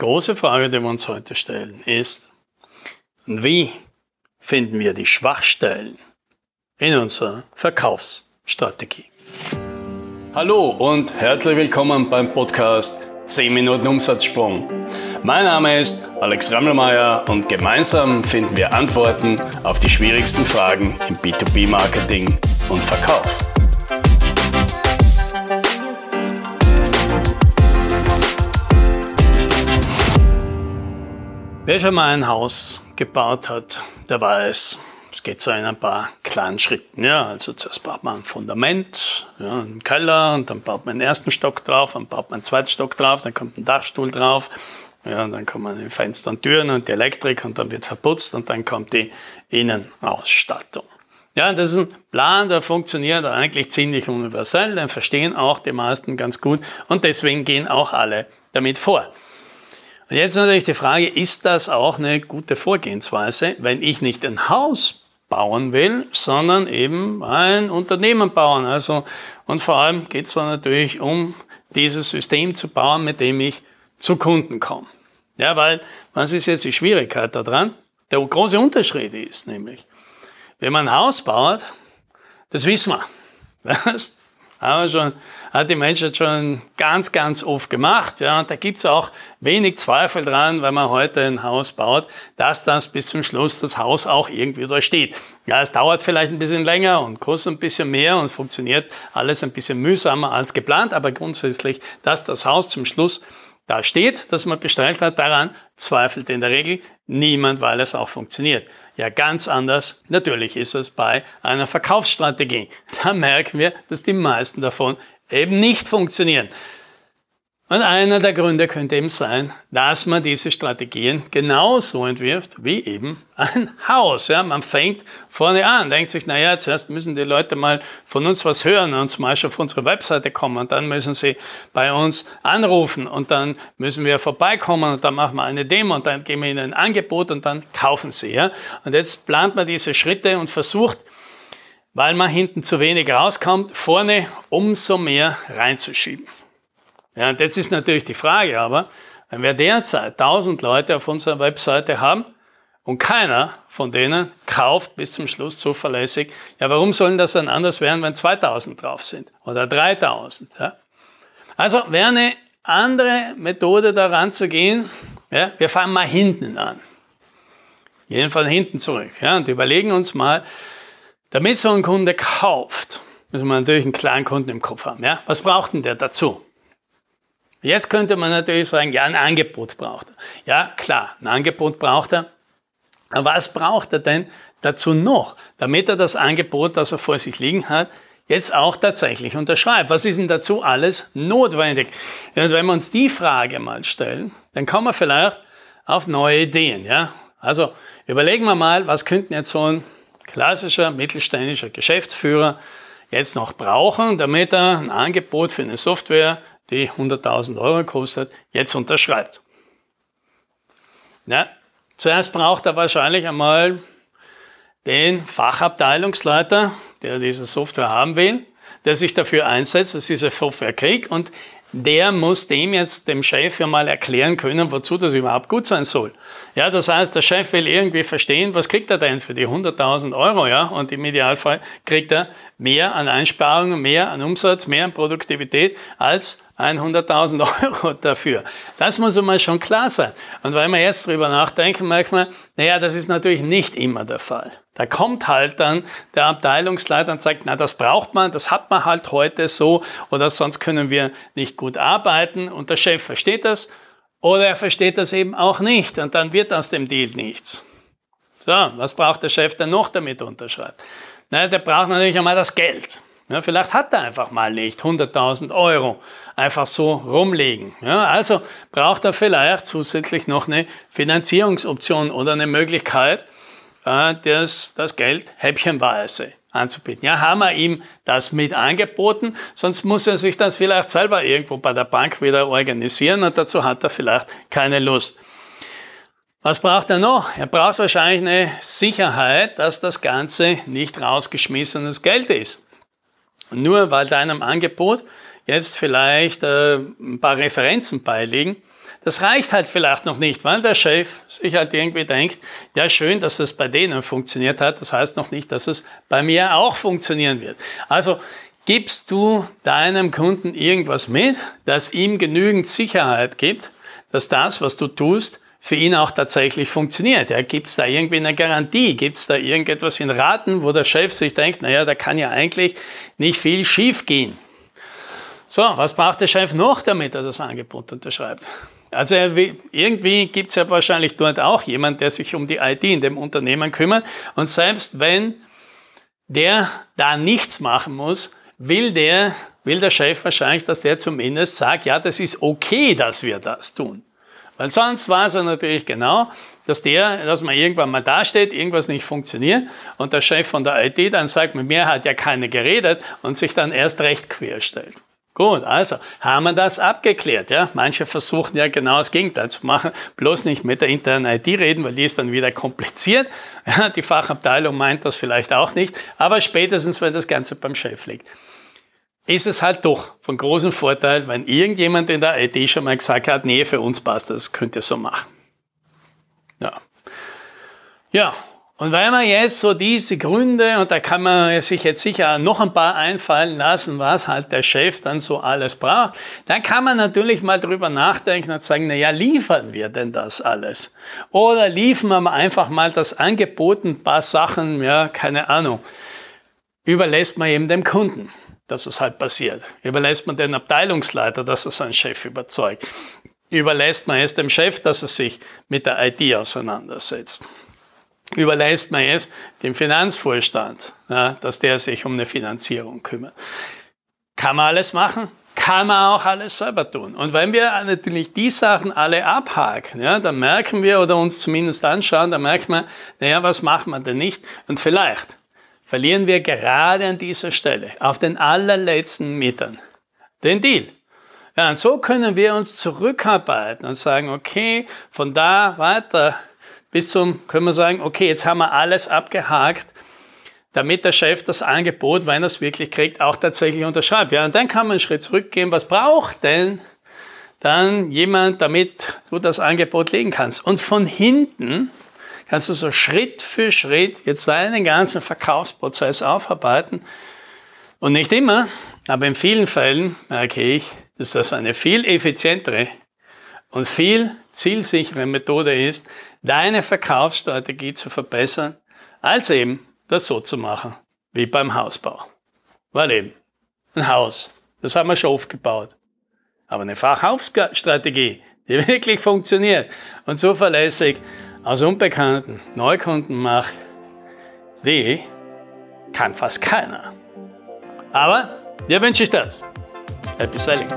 große Frage, die wir uns heute stellen, ist, wie finden wir die Schwachstellen in unserer Verkaufsstrategie? Hallo und herzlich willkommen beim Podcast 10 Minuten Umsatzsprung. Mein Name ist Alex Rammelmeier und gemeinsam finden wir Antworten auf die schwierigsten Fragen im B2B-Marketing und Verkauf. Wer schon mal ein Haus gebaut hat, der weiß, es geht so in ein paar kleinen Schritten. Ja, also zuerst baut man ein Fundament, ja, einen Keller und dann baut man den ersten Stock drauf, dann baut man einen zweiten Stock drauf, dann kommt ein Dachstuhl drauf, ja, und dann kommen die Fenster und Türen und die Elektrik und dann wird verputzt und dann kommt die Innenausstattung. Ja, das ist ein Plan, der funktioniert eigentlich ziemlich universell, den verstehen auch die meisten ganz gut und deswegen gehen auch alle damit vor. Und jetzt natürlich die Frage, ist das auch eine gute Vorgehensweise, wenn ich nicht ein Haus bauen will, sondern eben ein Unternehmen bauen. Also, und vor allem geht es dann natürlich um dieses System zu bauen, mit dem ich zu Kunden komme. Ja, weil, was ist jetzt die Schwierigkeit daran? Der große Unterschied ist nämlich, wenn man ein Haus baut, das wissen wir. Das haben wir schon, hat die Menschheit schon ganz, ganz oft gemacht. Ja, und da gibt's auch wenig Zweifel dran, wenn man heute ein Haus baut, dass das bis zum Schluss das Haus auch irgendwie da steht. Ja, es dauert vielleicht ein bisschen länger und kostet ein bisschen mehr und funktioniert alles ein bisschen mühsamer als geplant, aber grundsätzlich, dass das Haus zum Schluss da steht, dass man bestellt hat, daran zweifelt in der Regel niemand, weil es auch funktioniert. Ja, ganz anders natürlich ist es bei einer Verkaufsstrategie. Da merken wir, dass die meisten davon eben nicht funktionieren. Und einer der Gründe könnte eben sein, dass man diese Strategien genauso entwirft wie eben ein Haus. Ja, man fängt vorne an, denkt sich, naja, zuerst müssen die Leute mal von uns was hören und zum Beispiel auf unsere Webseite kommen und dann müssen sie bei uns anrufen und dann müssen wir vorbeikommen und dann machen wir eine Demo und dann geben wir ihnen ein Angebot und dann kaufen sie. Ja? Und jetzt plant man diese Schritte und versucht, weil man hinten zu wenig rauskommt, vorne umso mehr reinzuschieben. Ja, und jetzt ist natürlich die Frage aber, wenn wir derzeit 1000 Leute auf unserer Webseite haben und keiner von denen kauft bis zum Schluss zuverlässig, ja, warum sollen das dann anders werden, wenn 2000 drauf sind oder 3000? Ja? Also wäre eine andere Methode daran zu gehen, ja, wir fangen mal hinten an. Jedenfalls hinten zurück. Ja, und überlegen uns mal, damit so ein Kunde kauft, müssen wir natürlich einen kleinen Kunden im Kopf haben. Ja? Was braucht denn der dazu? Jetzt könnte man natürlich sagen, ja, ein Angebot braucht er. Ja, klar, ein Angebot braucht er. Aber was braucht er denn dazu noch, damit er das Angebot, das er vor sich liegen hat, jetzt auch tatsächlich unterschreibt? Was ist denn dazu alles notwendig? Und wenn wir uns die Frage mal stellen, dann kommen wir vielleicht auf neue Ideen. Ja? Also überlegen wir mal, was könnten jetzt so ein klassischer mittelständischer Geschäftsführer jetzt noch brauchen, damit er ein Angebot für eine Software die 100.000 Euro kostet, jetzt unterschreibt. Ja, zuerst braucht er wahrscheinlich einmal den Fachabteilungsleiter, der diese Software haben will, der sich dafür einsetzt, dass diese Software kriegt und der muss dem jetzt, dem Chef ja mal erklären können, wozu das überhaupt gut sein soll. Ja, das heißt, der Chef will irgendwie verstehen, was kriegt er denn für die 100.000 Euro, ja, und im Idealfall kriegt er mehr an Einsparungen, mehr an Umsatz, mehr an Produktivität als 100.000 Euro dafür. Das muss einmal schon klar sein. Und wenn wir jetzt drüber nachdenken, merkt man, naja, das ist natürlich nicht immer der Fall. Da kommt halt dann der Abteilungsleiter und sagt, na, das braucht man, das hat man halt heute so oder sonst können wir nicht gut arbeiten und der Chef versteht das oder er versteht das eben auch nicht und dann wird aus dem Deal nichts. So, was braucht der Chef denn noch, damit er unterschreibt? Na, der braucht natürlich einmal das Geld. Ja, vielleicht hat er einfach mal nicht 100.000 Euro einfach so rumliegen. Ja, also braucht er vielleicht zusätzlich noch eine Finanzierungsoption oder eine Möglichkeit, das, das Geld häppchenweise anzubieten. Ja, haben wir ihm das mit angeboten, sonst muss er sich das vielleicht selber irgendwo bei der Bank wieder organisieren und dazu hat er vielleicht keine Lust. Was braucht er noch? Er braucht wahrscheinlich eine Sicherheit, dass das Ganze nicht rausgeschmissenes Geld ist. Nur weil deinem Angebot jetzt vielleicht äh, ein paar Referenzen beiliegen, das reicht halt vielleicht noch nicht, weil der Chef sich halt irgendwie denkt, ja schön, dass das bei denen funktioniert hat, das heißt noch nicht, dass es bei mir auch funktionieren wird. Also gibst du deinem Kunden irgendwas mit, das ihm genügend Sicherheit gibt, dass das, was du tust, für ihn auch tatsächlich funktioniert. Ja, gibt es da irgendwie eine Garantie? Gibt es da irgendetwas in Raten, wo der Chef sich denkt, naja, da kann ja eigentlich nicht viel schief gehen. So, was braucht der Chef noch, damit er das Angebot unterschreibt? Also irgendwie gibt es ja wahrscheinlich dort auch jemand, der sich um die IT in dem Unternehmen kümmert. Und selbst wenn der da nichts machen muss, will der, will der Chef wahrscheinlich, dass der zumindest sagt, ja, das ist okay, dass wir das tun. Weil sonst war es ja natürlich genau, dass der, dass man irgendwann mal dasteht, irgendwas nicht funktioniert und der Chef von der IT dann sagt, mit mir hat ja keiner geredet und sich dann erst recht quer stellt. Gut, also haben wir das abgeklärt. Ja? Manche versuchen ja genau das Gegenteil zu machen, bloß nicht mit der internen IT reden, weil die ist dann wieder kompliziert. Ja, die Fachabteilung meint das vielleicht auch nicht, aber spätestens, wenn das Ganze beim Chef liegt ist es halt doch von großem Vorteil, wenn irgendjemand in der IT schon mal gesagt hat, nee, für uns passt das, könnt ihr so machen. Ja. Ja, und weil man jetzt so diese Gründe, und da kann man sich jetzt sicher noch ein paar einfallen lassen, was halt der Chef dann so alles braucht, dann kann man natürlich mal drüber nachdenken und sagen, na ja, liefern wir denn das alles? Oder liefern wir einfach mal das Angebot, ein paar Sachen, ja, keine Ahnung, überlässt man eben dem Kunden dass es halt passiert. Überlässt man den Abteilungsleiter, dass er seinen Chef überzeugt. Überlässt man es dem Chef, dass er sich mit der IT auseinandersetzt. Überlässt man es dem Finanzvorstand, ja, dass der sich um eine Finanzierung kümmert. Kann man alles machen? Kann man auch alles selber tun. Und wenn wir natürlich die Sachen alle abhaken, ja, dann merken wir oder uns zumindest anschauen, dann merkt man, naja, was machen wir denn nicht? Und vielleicht verlieren wir gerade an dieser Stelle, auf den allerletzten Metern, den Deal. Ja, und so können wir uns zurückarbeiten und sagen, okay, von da weiter bis zum, können wir sagen, okay, jetzt haben wir alles abgehakt, damit der Chef das Angebot, wenn er es wirklich kriegt, auch tatsächlich unterschreibt. Ja, und dann kann man einen Schritt zurückgehen. Was braucht denn dann jemand, damit du das Angebot legen kannst? Und von hinten kannst du so Schritt für Schritt jetzt deinen ganzen Verkaufsprozess aufarbeiten. Und nicht immer, aber in vielen Fällen merke ich, dass das eine viel effizientere und viel zielsichere Methode ist, deine Verkaufsstrategie zu verbessern, als eben das so zu machen wie beim Hausbau. Weil eben ein Haus, das haben wir schon oft gebaut. Aber eine Verkaufsstrategie, die wirklich funktioniert und zuverlässig aus Unbekannten Neukunden macht, die kann fast keiner. Aber dir wünsche ich das. Happy Selling.